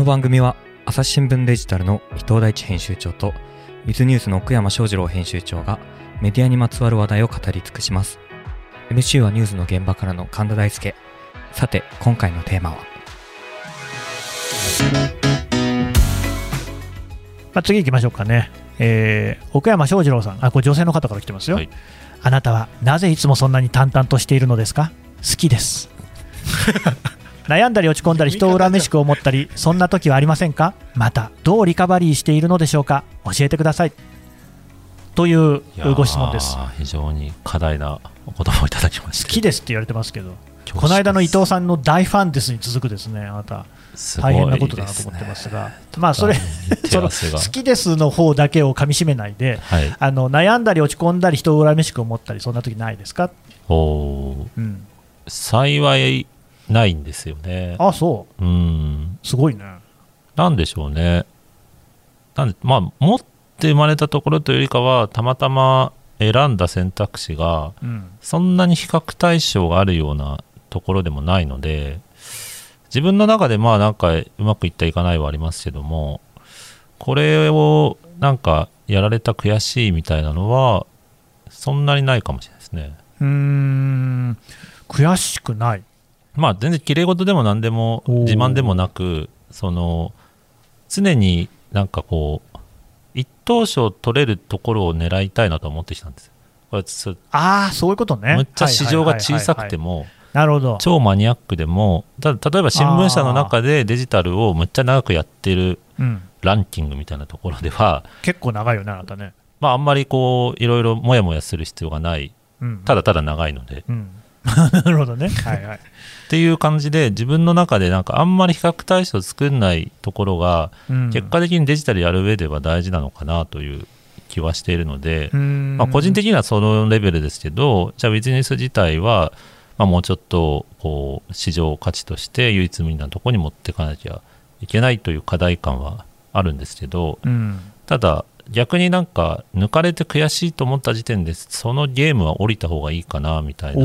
の番組は朝日新聞デジタルの伊藤大地編集長とウィズニュースの奥山翔二郎編集長がメディアにまつわる話題を語り尽くします。MC はニュースの現場からの神田大輔。さて今回のテーマは？まあ、次行きましょうかね、えー奥山翔二郎さん。あこれ女性の方から来てますよ、はい。あなたはなぜいつもそんなに淡々としているのですか？好きです 悩んだり落ち込んだり人を恨めしく思ったりそんな時はありませんか？またどうリカバリーしているのでしょうか？教えてください。というご質問です。非常に課題なお言葉をいただきました好きですって言われてますけど。この間の伊藤さんの大ファンですに続くですねあなた大変なことだなと思ってますが。まあそれ手その好きですの方だけを噛み締めないではい。あの悩んだり落ち込んだり人を恨めしく思ったりそんな時ないですか、うん、幸いないんですよね。あそう。ん。うすごいね。なんでしょうね。なんでまあ持って生まれたところというよりかはたまたま選んだ選択肢がうん。そんなに比較対象があるようなところでもないので自分の中でまあなんかうまくいったいかないはありますけどもこれをなんかやられた悔しいみたいなのはそんなにないかもしれないですね。うーん。悔しくないまあ全然綺麗事でも何でも自慢でもなくその常になんかこう一等賞取れるところを狙いたいなと思ってきたんですよ。これつああそういうことね。むっちゃ市場が小さくてももなるほど。超マニアックでもただ例えば新聞社の中でデジタルをむっちゃ長くやってるうん、ランキングみたいなところでは、結構長いよねあなたね、まあ、あんまりこういろいろもやもやする必要がない。うん、ただただ長いので。うん。なるほどね。はいはいっていう感じで自分の中でなんかあんまり比較対象を作んないところがうん。結果的にデジタルやる上では大事なのかなという気はしているので、まあ、個人的にはそのレベルですけどじゃあビジネス自体は、まあ、もうちょっとこう市場価値として唯一無二なところに持っていかなきゃいけないという課題感はあるんですけどうん。ただ逆になんか抜かれて悔しいと思った時点でそのゲームは降りた方がいいかなみたいな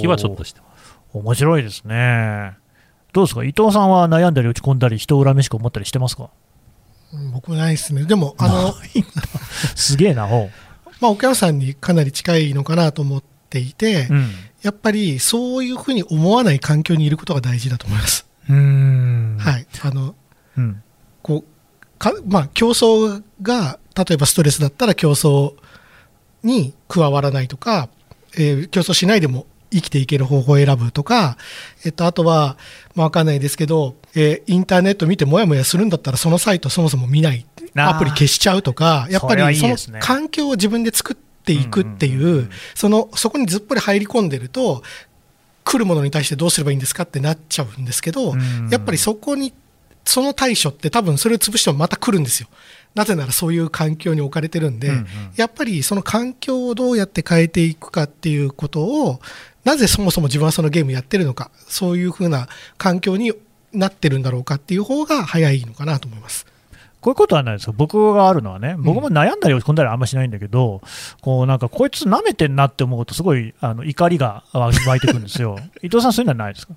気はちょっとしてます。面白いですね。どうですか？伊藤さんは悩んだり落ち込んだり人を恨めしく思ったりしてますか？うん僕もないですね。でも、あの、すげえなほ まあ、岡山さんにかなり近いのかなと思っていて、ううん。やっぱりそういうふうに思わない環境にいることが大事だと思います。うーん。はい。あの、うん。こう、かまあ、競争が、例えばストレスだったら競争に加わらないとか、えー競争しないでも生きていける方法を選ぶとか、えっと、あとは、まあ、わかんないですけど、えーインターネット見てもやもやするんだったら、そのサイトそもそも見ない。アプリ消しちゃうとか、やっぱりその環境を自分で作っていくっていう、その、そこにずっぽり入り込んでると、来るものに対してどうすればいいんですかってなっちゃうんですけど、うん。やっぱりそこに、その対処って多分それを潰してもまた来るんですよ。なぜならそういう環境に置かれてるんで、うんうん。やっぱりその環境をどうやって変えていくかっていうことを、なぜそもそも自分はそのゲームやってるのか、そういうふうな環境になってるんだろうかっていう方が早いのかなと思います。こういうことはないですか僕があるのはね、僕も悩んだり落ち込んだりはあんましないんだけど、こうなんかこいつ舐めてんなって思うと、すごいあの怒りが湧いてくるんですよ。伊藤さん、そういうのはないですか？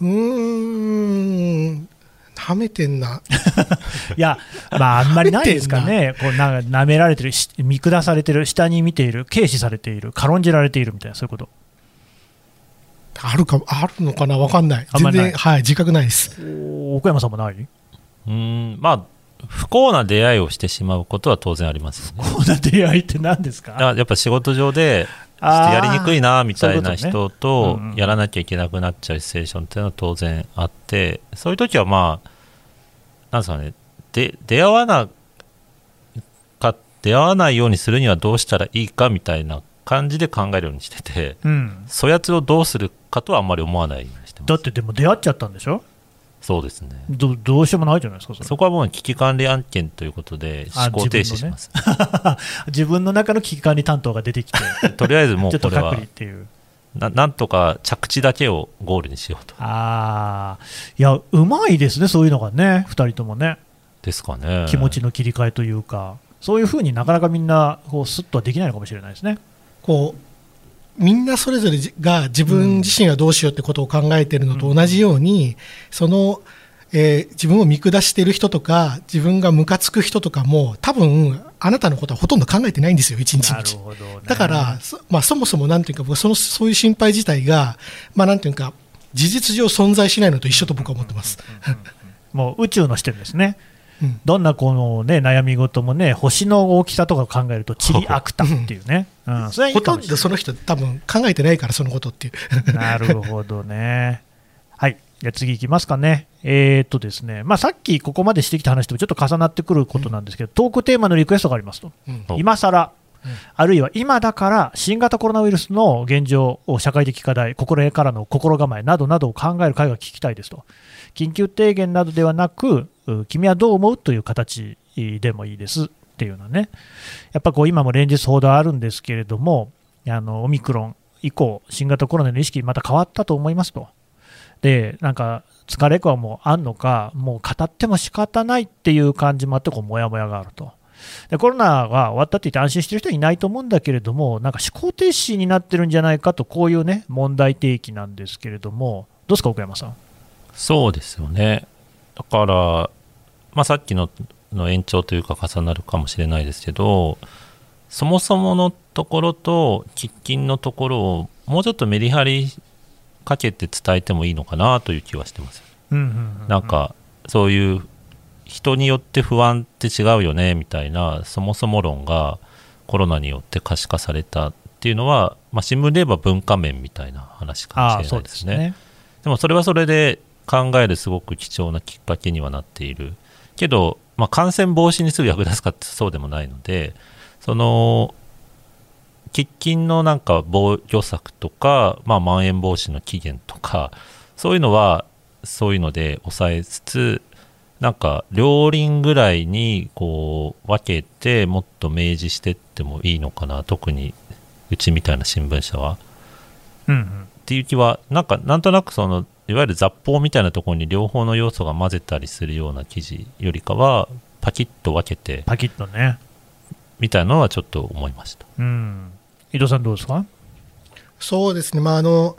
うーん、はめてんな。いや、まあ、あんまりないですかね、こうなんか舐められてる、し見下されてる、下に見ている、軽視されている、軽んじられているみたいな、そういうこと。あるか、あるのかな？わかんない。あんまりない。全然、はい、自覚ないです。お奥山さんもない？うーんまあ不幸な出会いをしてしまうことは当然ありますよね。こんな出会いって何ですか？やっぱ仕事上でちょっとやりにくいなみたいな人ととねうんうんやらなきゃいけなくなっちゃうシチュエーションっていうのは当然あってそういう時はまあなんですかねで出会わなか出会わないようにするにはどうしたらいいかみたいな感じで考えるようにしててうん、そやつをどうするかとはあんまり思わないようにしてます。だってでも出会っちゃったんでしょ？そうですね。どどうしようもないじゃないですか、そこはもう危機管理案件ということであ思考停止します、自分の中の危機管理担当が出てきて、とりあえずもちょっと隔うこれは離っていう。ななんとか着地だけをゴールにしようと。ああ、いや、うまいですね、そういうのがね、2人ともね、ですかね。気持ちの切り替えというか、そういうふうになかなかみんな、こうスッとはできないのかもしれないですね。こうみんなそれぞれが自分自身はどうしようってことを考えてるのと同じように、そのえー自分を見下している人とか、自分がムカつく人とかも、多分あなたのことはほとんど考えてないんですよ、一日一日。ね、だから、そまあ、そもそもなんていうか、僕そのそういう心配自体が、まあ、なんていうか、事実上存在しないのと一緒と僕は思ってます。もう宇宙の視点ですね。うんどんなこの、ね、悩み事もね、星の大きさとかを考えると、チリアクタっていうね、うん、それはいいほとんどその人、多分考えてないから、そのことっていう。なるほどね。はい。じゃあ次いきますかね。えーっとですね、まあ、さっきここまでしてきた話ともちょっと重なってくることなんですけど、トークテーマのリクエストがありますと。うんお今更、うんあるいは今だから新型コロナウイルスの現状、社会的課題、心得からの心構えなどなどを考える会が聞きたいですと。緊急提言などではなく、う君はどう思うという形でもいいですっていうのはね、やっぱこう今も連日報道あるんですけれども、あのオミクロン以降、新型コロナの意識、また変わったと思いますと。で、なんか疲れ感もあんのか、もう語っても仕方ないっていう感じもあって、こう、もやもやがあると。でコロナが終わったって言って安心してる人はいないと思うんだけれども、なんか思考停止になってるんじゃないかと、こういうね、問題提起なんですけれども、どうですか、奥山さん？そうですよね。だから、まあ、さっきのの延長というか重なるかもしれないですけど、そもそものところと喫緊のところをもうちょっとメリハリかけて伝えてもいいのかなという気はしてます。なんかそういう人によって不安って違うよねみたいなそもそも論がコロナによって可視化されたっていうのは、まあ、新聞で言えば文化面みたいな話かもしれそないでね。うですすね。でもそれはそれで考えるすごく貴重なきっかけにはなっているけど、まあ、感染防止にすぐ役立つかってそうでもないのでその喫緊のなんか防御策とか、まあ、まん延防止の期限とかそういうのはそういうので抑えつつなんか両輪ぐらいにこう分けてもっと明示してってもいいのかな特にうちみたいな新聞社は。うんうんっていう気はなんかなんとなくそのいわゆる雑報みたいなところに両方の要素が混ぜたりするような記事よりかはパキッと分けてパキッとね。みたいなのはちょっと思いましたうん。伊藤さんどうですか？そうですね、まああの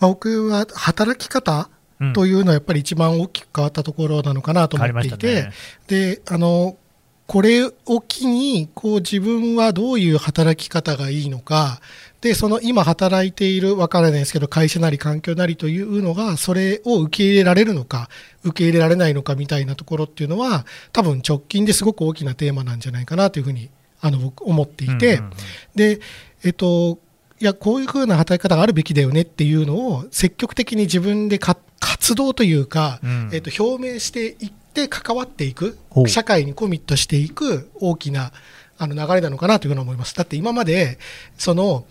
まあ、僕は働き方うんというのはやっぱり一番大きく変わったところなのかなと思っていて、ね。であのこれを機にこう自分はどういう働き方がいいのかでその今働いているわからないですけど会社なり環境なりというのがそれを受け入れられるのか受け入れられないのかみたいなところっていうのは多分直近ですごく大きなテーマなんじゃないかなというふうにあの僕思っていて、うんうんうん。で、えっと、いや、こういうふうな働き方があるべきだよねっていうのを積極的に自分でか活動というか、うん。えっと、表明していって関わっていく社会にコミットしていく大きなあの流れなのかなというふうに思います。だって今まで、その、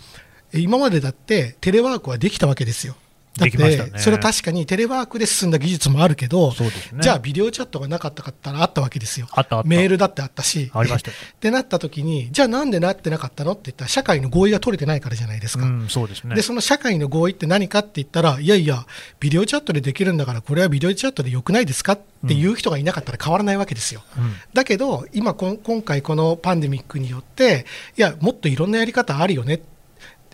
今までだってテレワークはできたわけですよ。だって、それは確かにテレワークで進んだ技術もあるけど、ね。じゃあビデオチャットがなかったかったらあったわけですよ。あったあった。メールだってあったし。ありましたよ。ってなった時に、じゃあなんでなってなかったのって言ったら、社会の合意が取れてないからじゃないですか。うん、そうですね。で、その社会の合意って何かって言ったら、いやいや、ビデオチャットでできるんだから、これはビデオチャットでよくないですかっていう人がいなかったら変わらないわけですよ。うんだけど、今こん、今回このパンデミックによって、いや、もっといろんなやり方あるよね。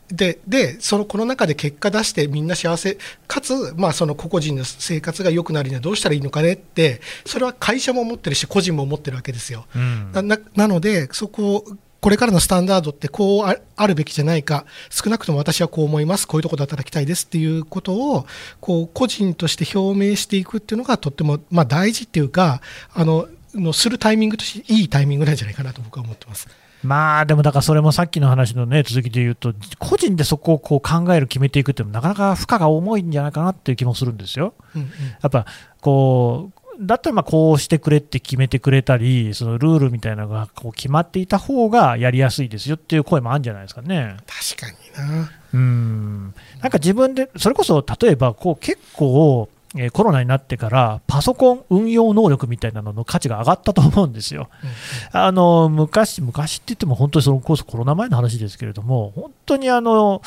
で、で、その、この中で結果出してみんな幸せ、かつ、まあ、その個々人の生活が良くなるにはどうしたらいいのかねって、それは会社も思ってるし、個人も思ってるわけですよ。うんなななので、そこを、これからのスタンダードってこうああるべきじゃないか、少なくとも私はこう思います、こういうところで働きたいですっていうことを、こう個人として表明していくっていうのが、とっても、まあ、大事っていうか、あののするタイミングとしていいタイミングなんじゃないかなと僕は思ってます。まあでもだからそれもさっきの話のね続きで言うと個人でそこをこう考える決めていくっていうのもなかなか負荷が重いんじゃないかなっていう気もするんですよ。うんうんやっぱこうだったらまあこうしてくれって決めてくれたりそのルールみたいなのがこう決まっていた方がやりやすいですよっていう声もあるんじゃないですかね。確かにな。うんなんか自分でそれこそ例えばこう結構えーコロナになってからパソコン運用能力みたいなのの価値が上がったと思うんですよ。あの昔、昔って言っても本当にそのこそコロナ前の話ですけれども、本当にあの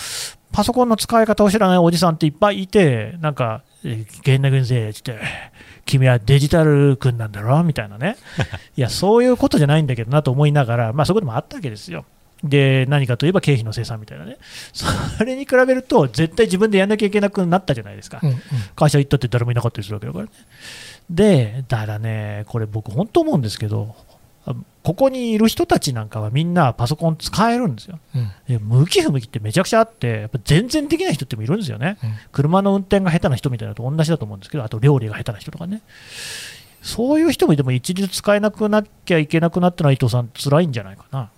パソコンの使い方を知らないおじさんっていっぱいいて、なんか、えー源田君生って、君はデジタル君なんだろみたいなね、いや、そういうことじゃないんだけどなと思いながら、まあ、そういうこともあったわけですよ。で何かといえば経費の生産みたいなね、それに比べると、絶対自分でやんなきゃいけなくなったじゃないですか、うんうん会社行ったって誰もいなかったりするわけだからね。で、だからね、これ、僕、本当思うんですけど、あここにいる人たちなんかはみんなパソコン使えるんですよ。うんで向き不向きってめちゃくちゃあって、やっぱ全然できない人ってもいるんですよね。うん車の運転が下手な人みたいなのと同じだと思うんですけど、あと料理が下手な人とかね。そういう人もいても一律使えなくなきゃいけなくなったのは伊藤さん、辛いんじゃないかな、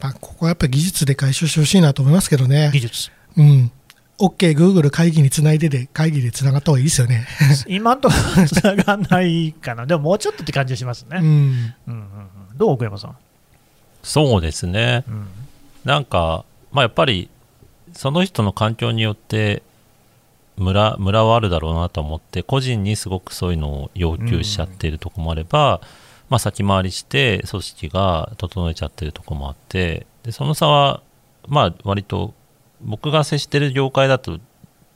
まあ、ここはやっぱり技術で解消してほしいなと思いますけどね。技術。うん。OK、Google 会議につないでで、会議でつながった方がいいですよね。今んとつながんないかな、でももうちょっとって感じがしますね。うん。うんうんうん、どう、奥山さん？そうですね。うんなんか、まあ、やっぱりその人の環境によってムラムラはあるだろうなと思って個人にすごくそういうのを要求しちゃっているところもあれば、まあ、先回りして組織が整えちゃってるところもあってでその差はまあ割と僕が接してる業界だと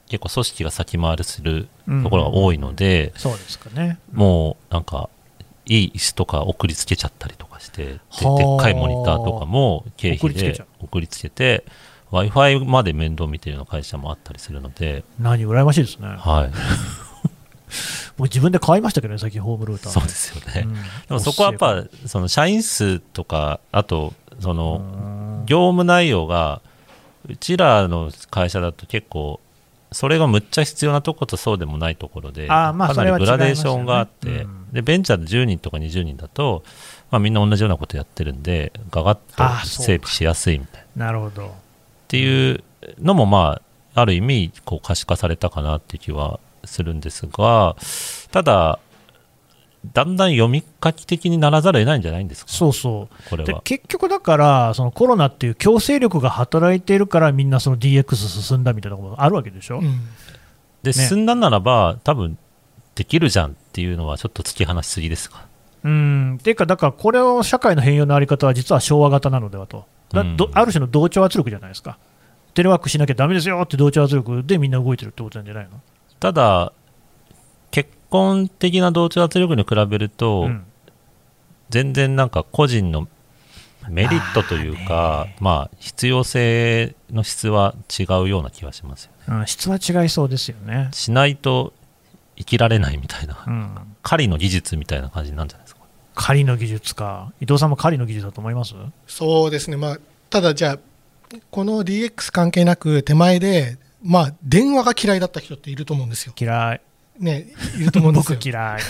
結構組織が先回りするところが多いので、そうですかね。もうなんかいい椅子とか送りつけちゃったりとかしてででっはあかいモニターとかも経費で送りつけちゃう送りつけて w i f i まで面倒見てるような会社もあったりするので、何、羨ましいですね。はい、僕自分で買いましたけどね、最近ホームルーター。そうですよね、うん。でもそこはやっぱその社員数とかあとその業務内容がうちらの会社だと結構それがむっちゃ必要なとことそうでもないところであーまあかなりグラデーションがあって、うん。でベンチャーで10人とか20人だと、まあ、みんな同じようなことやってるんでガガッと整備しやすいみたいな。っなるほど。ていうのもまあある意味こう可視化されたかなっていう気はするんですがただだんだん読み書き的にならざるを得ないんじゃないんですか？そうそう。これは。で結局だから、そのコロナっていう強制力が働いているから、みんなその DX 進んだみたいなことがあるわけでしょ？うん。で進んだならば多分できるじゃんっていうのはちょっと突き放しすぎですか？うん、っていうか、だからこれを社会の変容のあり方は実は昭和型なのではと、だうん。どある種の同調圧力じゃないですか、テレワークしなきゃだめですよって同調圧力でみんな動いてるってことなんじゃないの、ただ結婚的な同調圧力に比べると、うん。全然なんか個人のメリットというかまあ必要性の質は違うような気がしますよね。うん、質は違いそうですよね。しないと生きられないみたいなうん。狩りの技術みたいな感じなんじゃないですか。狩りの技術か、伊藤さんも狩りの技術だと思います？そうですね。まあ、ただじゃあ、この DX 関係なく手前で、まあ、電話が嫌いだった人っていると思うんですよ。嫌い、ね、いると思うんですよ 僕。嫌い。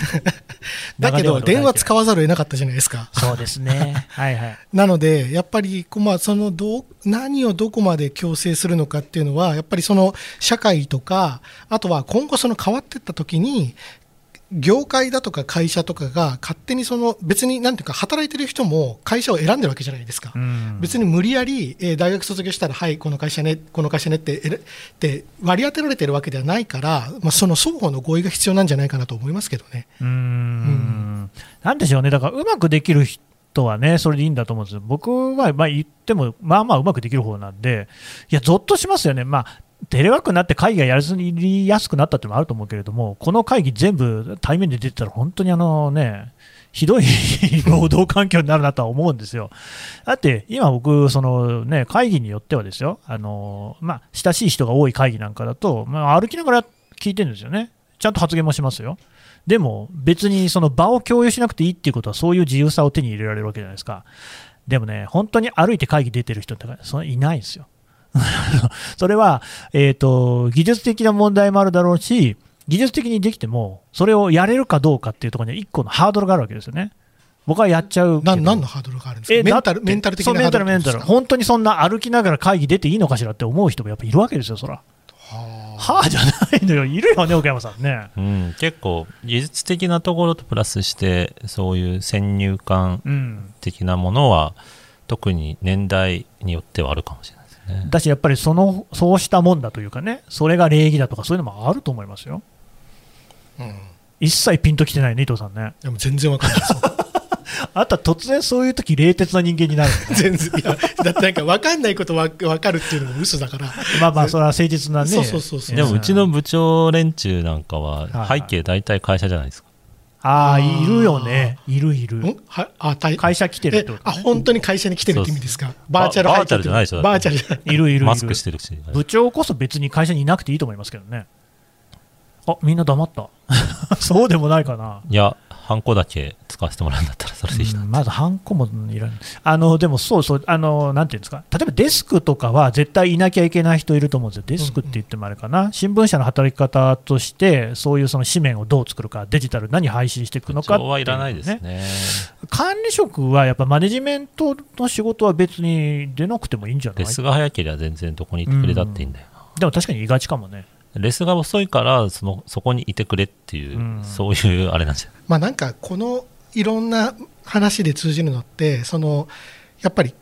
だけど、電話使わわざるを得なかったじゃないですか。そうですね、はいはい。なので、やっぱり、こうまあ、そのどう、何をどこまで強制するのかっていうのは、やっぱりその社会とか、あとは今後その変わっていった時に、業界だとか会社とかが勝手にその別になんていうか働いてる人も会社を選んでるわけじゃないですか。うん別に無理やり、えー大学卒業したら、はい、この会社ね、この会社ねってえらって割り当てられてるわけではないから、まあ、その双方の合意が必要なんじゃないかなと思いますけどね。うーんなんでしょうね、だからうまくできる人はね、それでいいんだと思うんですよ。僕はまあ言っても、まあまあうまくできる方なんで、いや、ぞっとしますよね、まあ、テレワークになって会議がやりやすくなったっていうのもあると思うけれども、この会議全部対面で出てたら、本当にあのね、ひどい 労働環境になるなとは思うんですよ。だって今僕、そのね、会議によってはですよ、あのまあ、親しい人が多い会議なんかだと、まあ、歩きながら聞いてるんですよね。ちゃんと発言もしますよ。でも別にその場を共有しなくていいっていうことはそういう自由さを手に入れられるわけじゃないですか。でもね、本当に歩いて会議出てる人ってそんないないんですよ。それは、えーと、技術的な問題もあるだろうし、技術的にできても、それをやれるかどうかっていうところに1個のハードルがあるわけですよね。僕はやっちゃうけど。な何のハードルがあるんですか？メンタル、メンタル的そうメンタル、なハードルメンタル。本当にそんな歩きながら会議出ていいのかしらって思う人もやっぱいるわけですよ、そら。ははあじゃないのよ、いるよね、岡山さんね。うん、結構技術的なところとプラスしてそういう先入観うん。的なものは特に年代によってはあるかもしれないね。だし、やっぱりそのそうしたもんだというかね、それが礼儀だとか、そういうのもあると思いますよ。あうん一切ピンときてないね、伊藤さんね。でも全然わかんない あなた、突然そういう時冷徹な人間になる 全然いやだってなんか分かんないことわ分かるっていうのも嘘だからまあまあ、それは誠実なね。そうそうそうそうでもうちの部長連中なんかははい背景大体会社じゃないですか。ああ、いるよね、いるいる、ん？はあたい。会社来てるっえてことあ本当に会社に来てるって意味ですか？バーチャルバーチャルじゃないでしょだってバーチャルじゃない。いるいるいる、マスクしてるし。部長こそ別に会社にいなくていいと思いますけどね。あみんな黙った。そうでもないかな。いや、ハンコだけ使わせてもらうんだったらそれでいいな。うんまずハンコもいらない。あの、でもそうそう、あの、なんていうんですか、例えばデスクとかは絶対いなきゃいけない人いると思うんですよ。デスクって言ってもあれかな。新聞社の働き方として、そういうその紙面をどう作るか、デジタル何配信していくのかっていう部長はいらないですね。管理職はやっぱマネジメントの仕事は別に出なくてもいいんじゃないレスが早ければ全然どこにいてくれたっていいんだよ。でも確かに言いがちかもね。レスが遅いからそのそこにいてくれっていう、うん。そういうあれなんじゃない？まあなんかこのいろんな話で通じるのってそのやっぱり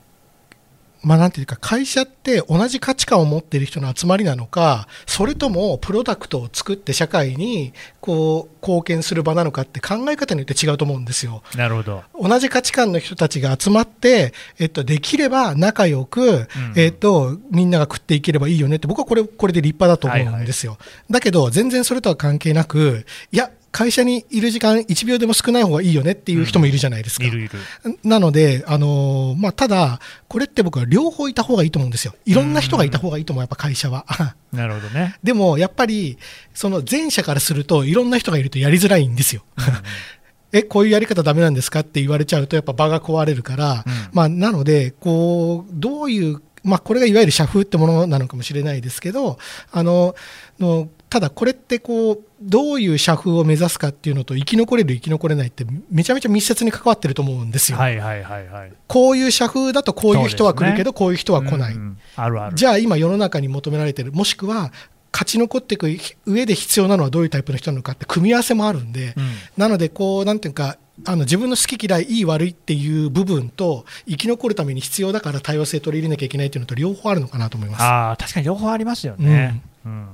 まあなんていうか会社って同じ価値観を持っている人の集まりなのかそれともプロダクトを作って社会にこう貢献する場なのかって考え方によって違うと思うんですよ。なるほど。同じ価値観の人たちが集まって、えっと、できれば仲良く、えっと、みんなが食っていければいいよねって、僕はこれ、これで立派だと思うんですよ。だけど、全然それとは関係なく、いや、会社にいる時間1秒でも少ない方がいいよねっていう人もいるじゃないですか。いるいる。なので、あのーまあ、ただ、これって僕は両方いた方がいいと思うんですよ。いろんな人がいた方がいいと思う、やっぱ会社は。なるほどね。でも、やっぱり、その前者からすると、いろんな人がいるとやりづらいんですよ。え、こういうやり方ダメなんですかって言われちゃうと、やっぱ場が壊れるから、うんまあ、なので、こう、どういう、まあ、これがいわゆる社風ってものなのかもしれないですけど、あの、のただこれってこう、どういう社風を目指すかっていうのと、生き残れる、生き残れないって、めちゃめちゃ密接に関わってると思うんですよ。はいはいはいはい。こういう社風だとこういう人は来るけど、こういう人は来ない。うんうんあるある。じゃあ今世の中に求められてる、もしくは勝ち残っていく上で必要なのはどういうタイプの人なのかって組み合わせもあるんで、うんなのでこう、なんていうか、あの自分の好き嫌い、いい悪いっていう部分と、生き残るために必要だから多様性取り入れなきゃいけないっていうのと両方あるのかなと思います。ああ、確かに両方ありますよね。うん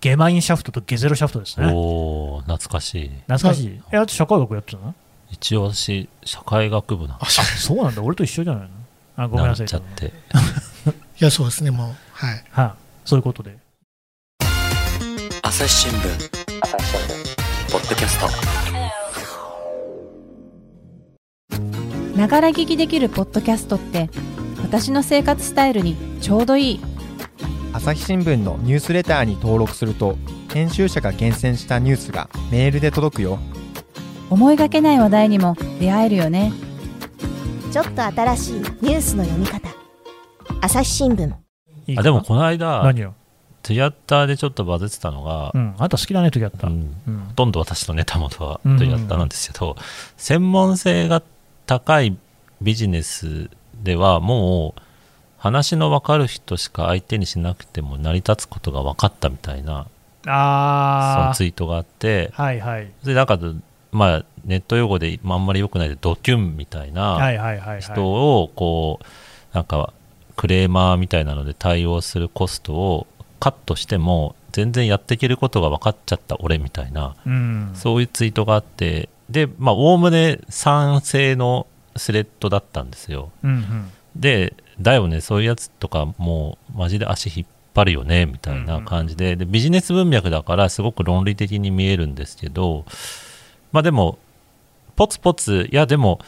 ゲマインシャフトとゲゼロシャフトですね。おお懐かしい懐かしい。え、あと社会学やってたの？一応私社会学部なんあそうそうなんだ、俺と一緒じゃないの？あごめんななさい。っちゃっていや、そうですね、もう。はい。はい、そういうことで。朝日新聞。ポッドキャスト。ながら聞きできるポッドキャストって私の生活スタイルにちょうどいい。朝日新聞のニュースレターに登録すると編集者が厳選したニュースがメールで届くよ。思いがけない話題にも出会えるよね。ちょっと新しいニュースの読み方。朝日新聞。あでもこの間何よ？ツイッターでちょっとバズってたのがう、ん、あんた好きだね、時あった。うんうんほとんど私とネタ元はうんツイッターなんですけど、専門性が高いビジネスではもう話の分かる人しか相手にしなくても成り立つことが分かったみたいなそのあツイートがあってあ、はいはい。それなんかまあネット用語でまああんまり良くないでドキュンみたいはな。人をこうなんかクレーマーみたいなので対応するコストをカットしても全然やっていけることが分かっちゃった俺みたいなうん。そういうツイートがあってでまあおおむね賛成のスレッドだったんですようんうん。でだよねそういうやつとかもうマジで足引っ張るよねみたいな感じで,、でビジネス文脈だからすごく論理的に見えるんですけどまあでもポツポツいやでも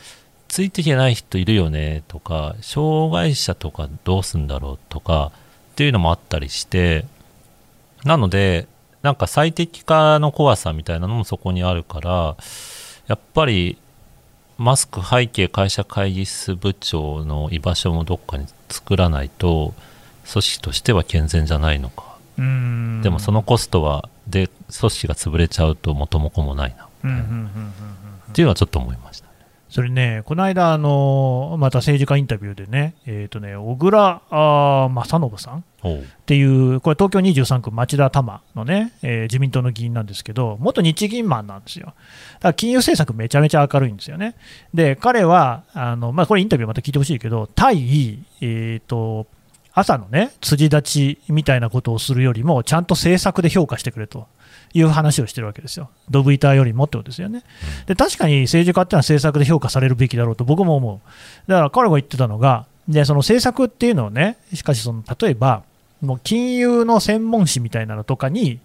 ついていけない人いるよねとか障害者とかどうすんだろうとかっていうのもあったりしてなのでなんか最適化の怖さみたいなのもそこにあるからやっぱりマスク背景会社会議室部長の居場所もどっかに作らないと組織としては健全じゃないのか、うん。でもそのコストはで組織が潰れちゃうと元も子もないな。っていうのはちょっと思いましたそれね、この間、あのまた政治家インタビューでね、えっ、とね、小倉あー正信さんっていう、これ、東京23区町田多摩のね、えー自民党の議員なんですけど、元日銀マンなんですよ。だから金融政策めちゃめちゃ明るいんですよね。で、彼は、あのまあ、これインタビューまた聞いてほしいけど、対、えっ、と、朝のね、辻立ちみたいなことをするよりも、ちゃんと政策で評価してくれという話をしてるわけですよ。ドブ板よりもってことですよね。で確かに政治家ってのは政策で評価されるべきだろうと僕も思う。だから彼が言ってたのが、でその政策っていうのをね、しかしその例えば、もう金融の専門誌みたいなのとかに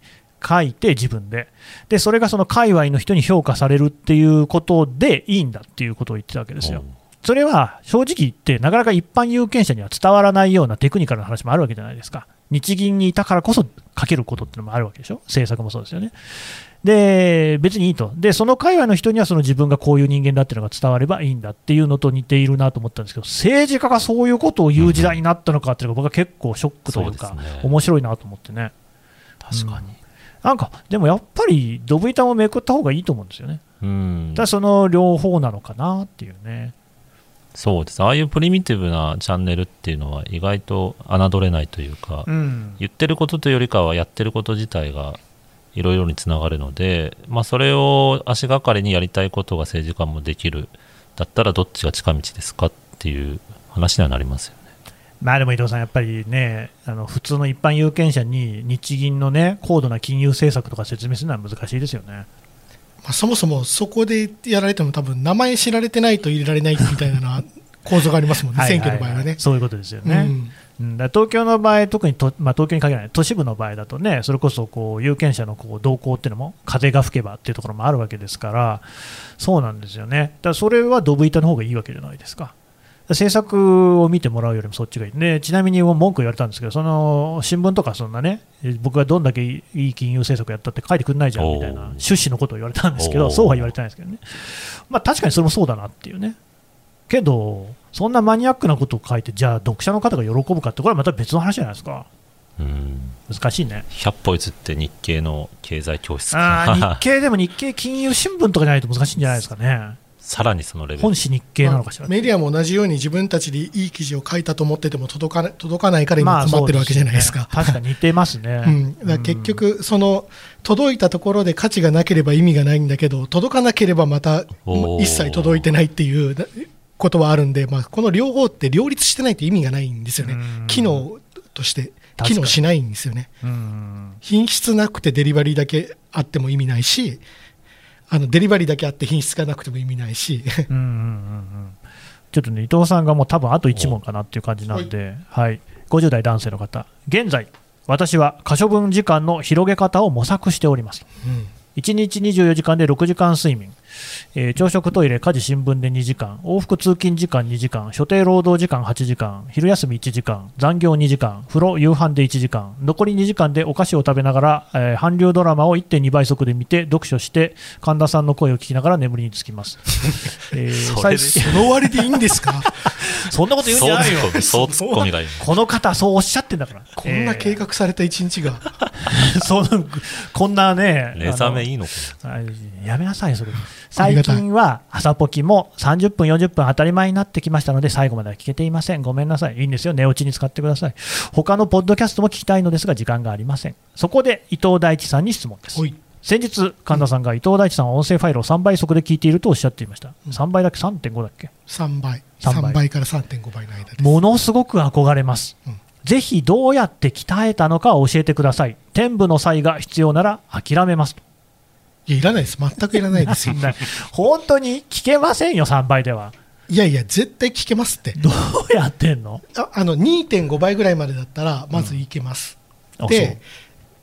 書いて自分ででそれがその界隈の人に評価されるっていうことでいいんだっていうことを言ってたわけですよ。それは正直言って、なかなか一般有権者には伝わらないようなテクニカルな話もあるわけじゃないですか。日銀にいたからこそ書けることってのもあるわけでしょ、政策もそうですよね。で、別にいいと。で、その界隈の人にはその自分がこういう人間だっていうのが伝わればいいんだっていうのと似ているなと思ったんですけど、政治家がそういうことを言う時代になったのかっていうのが僕は結構ショックというか、そうね面白いなと思ってね。確かに。なんか、でもやっぱり、ドブ板もめくった方がいいと思うんですよね。うんただその両方なのかなっていうね。そうです。ああいうプリミティブなチャンネルっていうのは意外と侮れないというか、うん。言ってることというよりかはやってること自体がいろいろにつながるので、まあ、それを足がかりにやりたいことが政治家もできるだったらどっちが近道ですかっていう話にはなりますよね。まあでも伊藤さん、やっぱりね、あの普通の一般有権者に日銀のね、高度な金融政策とか説明するのは難しいですよね。まあ、そもそもそこでやられても多分名前知られてないと入れられないみたいな 構造がありますもんね、選挙の場合はね。そういうことですよね。うんうん、だ東京の場合、特にと、まあ、東京に限らない、都市部の場合だとね、それこそこう有権者のこう動向っていうのも、風が吹けばっていうところもあるわけですから、そうなんですよね、だからそれはドブ板の方がいいわけじゃないですか。政策を見てもらうよりもそっちがいい、でちなみに文句言われたんですけど、その新聞とかそんなね、僕がどんだけいい金融政策やったって書いてくれないじゃんみたいな趣旨のことを言われたんですけど、そうは言われてないですけどね、まあ、確かにそれもそうだなっていうね、けど、そんなマニアックなことを書いて、じゃあ読者の方が喜ぶかって、これはまた別の話じゃないですか、うん。難しいね。100歩譲って日経の経済教室。あー日か経でも日経金融新聞とかじゃないと難しいんじゃないですかね、さらにそのレベル。本誌日経なのかしら、まあメディアも同じように自分たちでいい記事を書いたと思ってても届かな届かないからまあ今困ってるわけじゃないですか。そうね。確かに似てますね。うん、だ結局、その届いたところで価値がなければ意味がないんだけど、届かなければまた一切届いてないっていうなことはあるんで、まあ、この両方って両立してないと意味がないんですよね。うん、機能として機能しないんですよね。うん。品質なくてデリバリーだけあっても意味ないし、あのデリバリーだけあって品質がなくても意味ないし、うんうんうん。うんちょっとね、伊藤さんがもう多分あと1問かなっていう感じなんで、はい、50代男性の方、現在、私は可処分時間の広げ方を模索しております。1日24時間で6時間睡眠、えー朝食、トイレ、家事、新聞で2時間、往復通勤時間2時間、所定労働時間8時間、昼休み1時間、残業2時間、風呂、夕飯で1時間、残り2時間でお菓子を食べながら、えー韓流ドラマを1.2倍速で見て、読書して、神田さんの声を聞きながら眠りにつきます。えーそその割でいいんですか、そんなこと言うんじゃないよ。そうこの方、そうおっしゃってんだから。こんな計画された一日が、え ーそのこんなね、目覚めいいのやめなさい、それ。最近は朝ポキも30分、40分当たり前になってきましたので、最後までは聞けていません。ごめんなさい。いいんですよ。寝落ちに使ってください。他のポッドキャストも聞きたいのですが、時間がありません。そこで伊藤大地さんに質問です先日、神田さんが伊藤大地さんは音声ファイルを3倍速で聞いているとおっしゃっていました。うん3倍だっけ ?3.5 だっけ？3倍、3倍3倍から3.5倍の間です。ものすごく憧れます、うんぜひどうやって鍛えたのか教えてください天部の際が必要なら諦めますといや、いらないです、全くいらないですよ。な 本当に聞けませんよ3倍ではいやいや、絶対聞けますって。どうやってんの？ああの2.5倍ぐらいまでだったら、まずいけます。あで、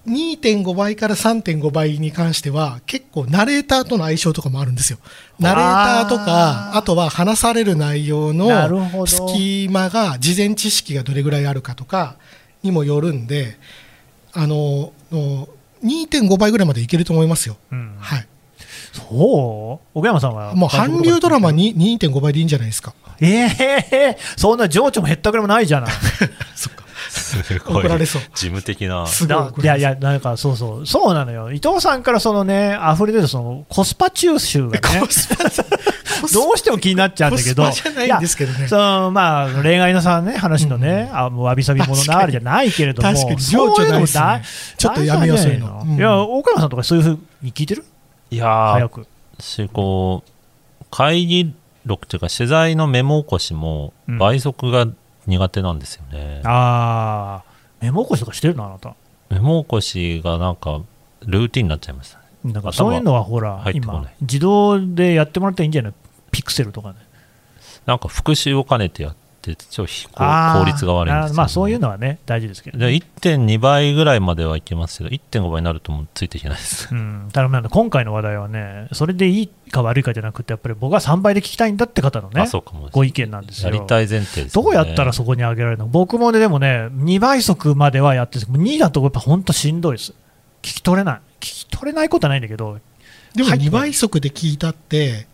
2.5倍から3.5倍に関しては、結構ナレーターとの相性とかもあるんですよ。ナレーターとか、あとは話される内容の隙間が、事前知識がどれぐらいあるかとかにもよるんで、あの、の2.5倍ぐらいまでいけると思いますよ。そう、うんはい。そう？奥山さんは？もう韓流ドラマに2.5倍でいいんじゃないですか。ええそんな情緒もへったくれもないじゃない そっか。すごい。怒られそう。事務的な。すごいいやいや、なんかそうそう、そうなのよ、伊藤さんからそのね、溢れ出るそのコスパ中臭がね、どうしても気になっちゃうんだけど、コスパじゃないんですけどね。やそのまあ、恋愛のさ、ね、話のね、あもうわびさびものなあるじゃないけれども、確かに情緒ないっすね。ちょっとやめようそういうの。いいや、岡山さんとかそういうふうに聞いてる？いやー早く。しこう会議録というか取材のメモ起こしもうん。倍速が苦手なんですよね、ああ、メモ起こしとかしてるのあなた？メモ起こしがなんかルーティンになっちゃいましたね。なんかそういうのはほら、今、自動でやってもらったらいいんじゃない？ピクセルとかね。なんか復習を兼ねてやっって超非効あー効率が悪いんですよ、あーまあそういうのはね大事ですけどで1.2倍ぐらいまではいけます。けど1.5倍になるともうついていけないです。うん、ただまあ今回の話題はね、それでいいか悪いかじゃなくて、やっぱり僕は3倍で聞きたいんだって方のねあ、そうかもご意見なんですよ。やりたい前提ですよね。どうやったらそこに上げられるの？僕もね、でもね、2倍速まではやってるんです。けど、2だとやっぱ本当しんどいです。聞き取れない。聞き取れないことはないんだけど、でもはい。2倍速で聞いたって、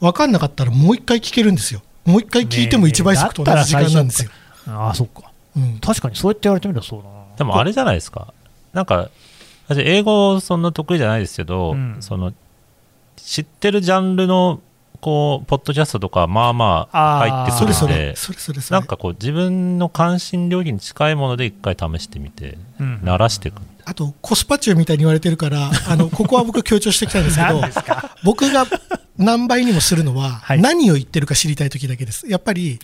分かんなかったらもう1回聞けるんですよ。もう1回聞いても1倍速と同じ時間なんですよ。ああ、そっか。うん、確かにそうやって言われてみたらそうだな。でもあれじゃないですかなんか私英語そんな得意じゃないですけど、うんその知ってるジャンルのこうポッドキャストとかまあまあ入ってくそれそれ、るんでそれそれそれ。なんかこう自分の関心領域に近いもので一回試してみてうん慣らしていくあと、コスパ中みたいに言われてるから、あの、ここは僕強調しておきたいんですけど、僕が何倍にもするのは、はい何を言ってるか知りたい時だけです。やっぱり、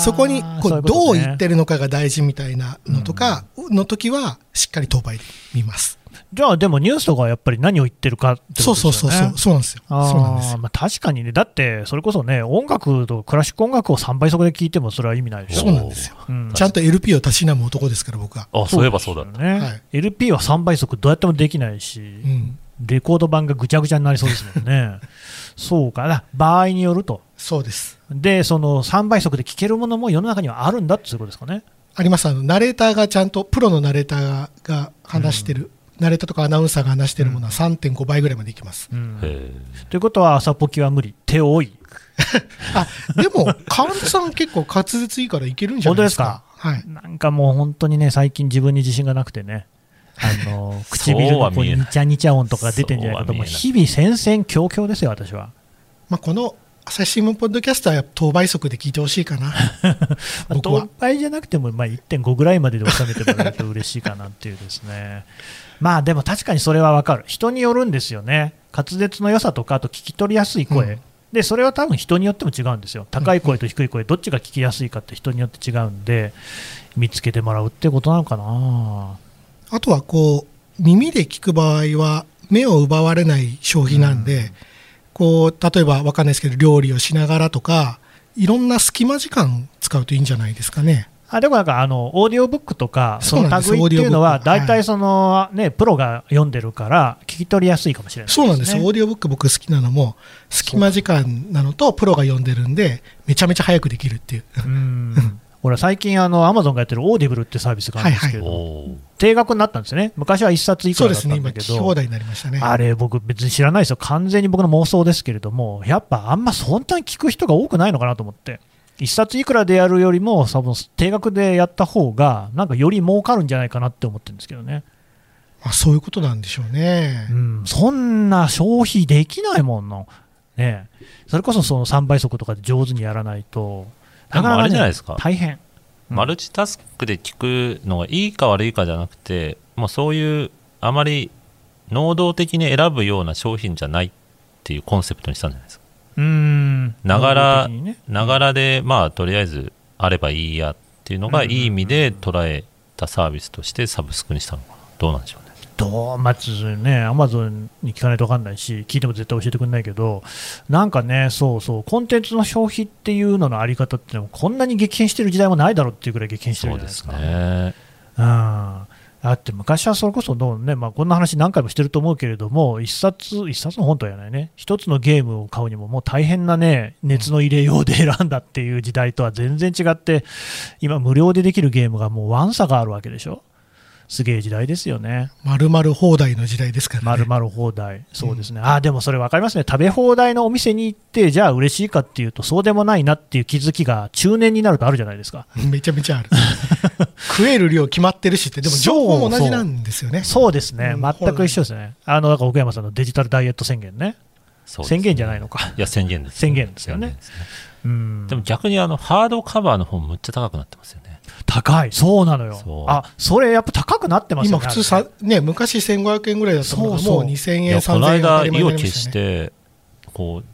そこにこそういうどう言ってるのかが大事みたいなのとか、の時は、しっかり当倍で見ます。じゃあでもニュースとかはやっぱり何を言ってるかってことですよね。そうそうそうそう、そうなんですよ。あそうなんですまあ、確かにね、だってそれこそね、音楽とクラシック音楽を3倍速で聴いてもそれは意味ないでしょ。そうなんですよ。うんちゃんと LP をたしなむ男ですから、僕は。あそういえばそうだったね、はい LP は3倍速どうやってもできないし、うん。レコード版がぐちゃぐちゃになりそうですもんね。そうかな、場合によると。そうです。で、その3倍速で聴けるものも世の中にはあるんだっていうことですかね。あります。あの、ナレーターがちゃんと、プロのナレーターが話してる、ナレーターとかアナウンサーが話してるものは3.5倍ぐらいまでいきます。うんへということは、朝ポキは無理、手多い。あ、でも、カウントさん結構滑舌いいからいけるんじゃないですか。はい。なんかもう本当にね、最近自分に自信がなくてね。あの 唇のこうそうは見えないニチャニチャ音とか出てんじゃないかと、もう日々戦々恐々ですよ、私は。まあ、この朝日新聞ポッドキャストは当倍速で聞いてほしいかな。当倍じゃなくても、まあ、1.5ぐらいまでで収めてもらえると嬉しいかなっていうですね。まあでも確かにそれはわかる。人によるんですよね。滑舌の良さとか、あと聞き取りやすい声。うんで、それは多分人によっても違うんですよ。高い声と低い声、どっちが聞きやすいかって人によって違うんで、見つけてもらうってことなのかな。あとはこう、耳で聞く場合は、目を奪われない消費なんで、こう、例えばわかんないですけど、料理をしながらとか、いろんな隙間時間使うといいんじゃないですかね。あでもなんかあのオーディオブックとか、類っていうのは、大体その、ね、プロが読んでるから、聞き取りやすいかもしれないそうなんですよ。オねーディオブック僕好きなのも、隙間時間なのと、プロが読んでるんで、めちゃめちゃ早くできるっていう。うん。俺、最近、アマゾンがやってる Audible ってサービスがあるんですけえど、おー定額になったんですよね、昔は1冊いくそうですね、今、らだったんだけど、聞き放題になりましたね。あれ、僕、別に知らないですよ、完全に僕の妄想ですけれども、やっぱあんまそんなに聞く人が多くないのかなと思って、1冊いくらでやるよりも、多分定額でやった方が、なんかより儲かるんじゃないかなって思ってるんですけどね。まあ、そういうことなんでしょうねう。ん、そんな消費できないもんの、ねえ、それこそその3倍速とかで上手にやらないと、でもあれじゃないですか大変。うんマルチタスクで聞くのがいいか悪いかじゃなくてもうそういうあまり能動的に選ぶような商品じゃないっていうコンセプトにしたんじゃないですかうん。ながらながらでまあとりあえずあればいいやっていうのがいい意味で捉えたサービスとしてサブスクにしたのかな。どうなんでしょうね。どうまずね、アマゾンに聞かないと分かんないし、聞いても絶対教えてくれないけど、なんかね、そうそう、コンテンツの消費っていうののあり方っていうのも、こんなに激変してる時代もないだろうっていうぐらい激変してるそうじゃないですか。ですね。うんだって昔はそれこそどう、ねまあ、こんな話何回もしてると思うけれども、一冊一冊の本とは言わないね、一つのゲームを買うにも、もう大変な、ね、熱の入れようで選んだっていう時代とは全然違って、今、無料でできるゲームがもうワン差があるわけでしょ、すげえ時代ですよね。まるまる放題の時代ですからね。まるまる放題、そうですね、あでもそれ分かりますね、食べ放題のお店に行って、じゃあ嬉しいかっていうと、そうでもないなっていう気づきが中年になるとあるじゃないですか。めちゃめちゃある。食える量決まってるしって、でも情報も同じなんですよね。そうですね、うん。全く一緒ですね、あのだから奥山さんのデジタルダイエット宣言ね、ね。宣言じゃないのか、いや宣言です宣言ですよね。ですうんでも逆にあのハードカバーの本むっちゃ高くなってますよね高い、そうなのよ。あそれやっぱ高くなってますよね、今普通さ、ね、昔1500円ぐらいだったのがそうそう。もう2000円、いやこ3000円当の間意を決し。てこう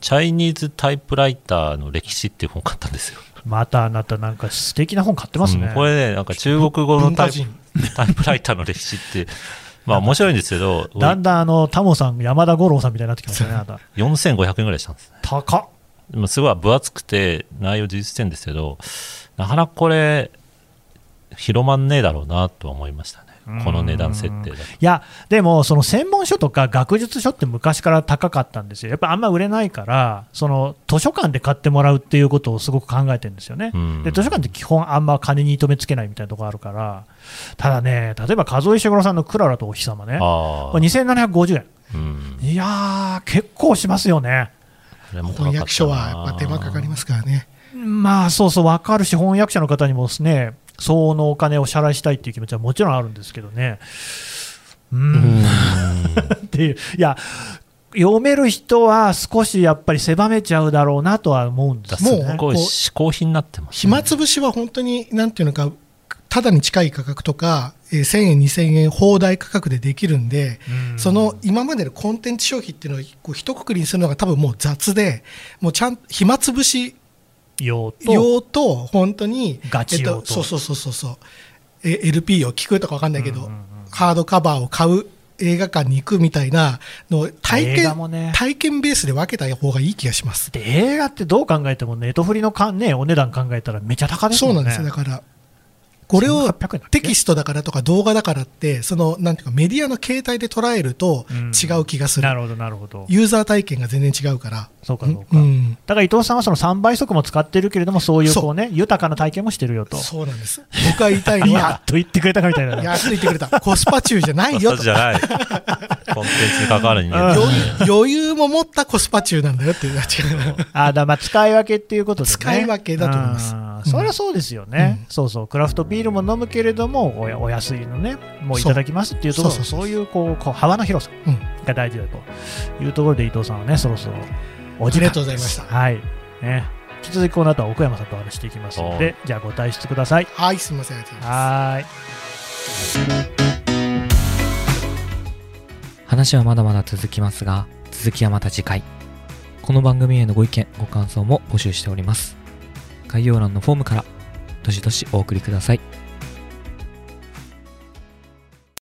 チャイニーズタイプライターの歴史っていう本を買ったんですよ、またあなた、なんか素敵な本買ってますね、うんこれねなんか中国語のタイプライターの歴史ってまあ面白いんですけどだんだんあのタモさん、山田五郎さんみたいになってきましたね、あなた、4500円ぐらいしたんですね。高っ、まあすごい分厚くて内容充実してるんですけどなかなかこれ広まんねえだろうなとは思いましたね。この値段設定だと。いや、でも、その専門書とか学術書って昔から高かったんですよ、やっぱあんま売れないから、その図書館で買ってもらうっていうことをすごく考えてるんですよね。うん。で図書館って基本、あんま金に糸目つけないみたいなところあるから、ただね、例えば数井石黒さんのクララとお日様ね、あこれ2750円、うん。いやー、結構しますよね。翻訳書はやっぱ手間かかりますからね。まあそうそう、分かるし、翻訳者の方にもですね、相応のお金を支払いしたいっていう気持ちはもちろんあるんですけどね。ううんん っていう、いや、読める人は少しやっぱり狭めちゃうだろうなとは思うんですよね。もうすごい嗜好品になってます、暇つぶしは本当に、なんていうのか、ただに近い価格とか、えー1000円、2000円、放題価格でできるんで、うんその今までのコンテンツ消費っていうのをこう一括りにするのが多分もう雑で、もうちゃん暇つぶし用と用と、本当に、ガチ用とそうそうそうそうそう、え LP を聞くとかわかんないけど、うんうんうんハードカバーを買う映画館に行くみたいなのを体験、もね体験ベースで分けた方がいい気がします。で映画ってどう考えてもネットフリのか、ね、お値段考えたらめちゃ高ですもんね。そうなんですよ。だから、これを1800円だっけテキストだからとか動画だからって、その、なんていうかメディアの形態で捉えるとうん違う気がする。なるほど、なるほど。ユーザー体験が全然違うから。そうか、そうか。うん。だから伊藤さんはその3倍速も使ってるけれども、そういうこうね、豊かな体験もしてるよと。そうなんです。僕が言いたいの やはっ、と言ってくれたみたいな。安い言ってくれた。コスパ中じゃないよと。じゃないコンテンツに関わる人間 うん余裕も持ったコスパ中なんだよっていう。あだまあ使い分けっていうことでね。使い分けだと思いますうんうんそりゃそうですよね、そうそう、クラフトビールも飲むけれども、おやお安いのね、もういただきますっていうところ、そうそうそうそういうこうこう幅の広さうんが大事だというところで、伊藤さんはね、そろそろお時間ありがとうございましたはい。ね。引き続きこの後は奥山さんとお話していきますのはで、じゃあご退出ください。はい、すみません。ありがとうございます。はーい。話はまだまだ続きますが、続きはまた次回。この番組へのご意見、ご感想も募集しております。概要欄のフォームから、どしどしお送りください。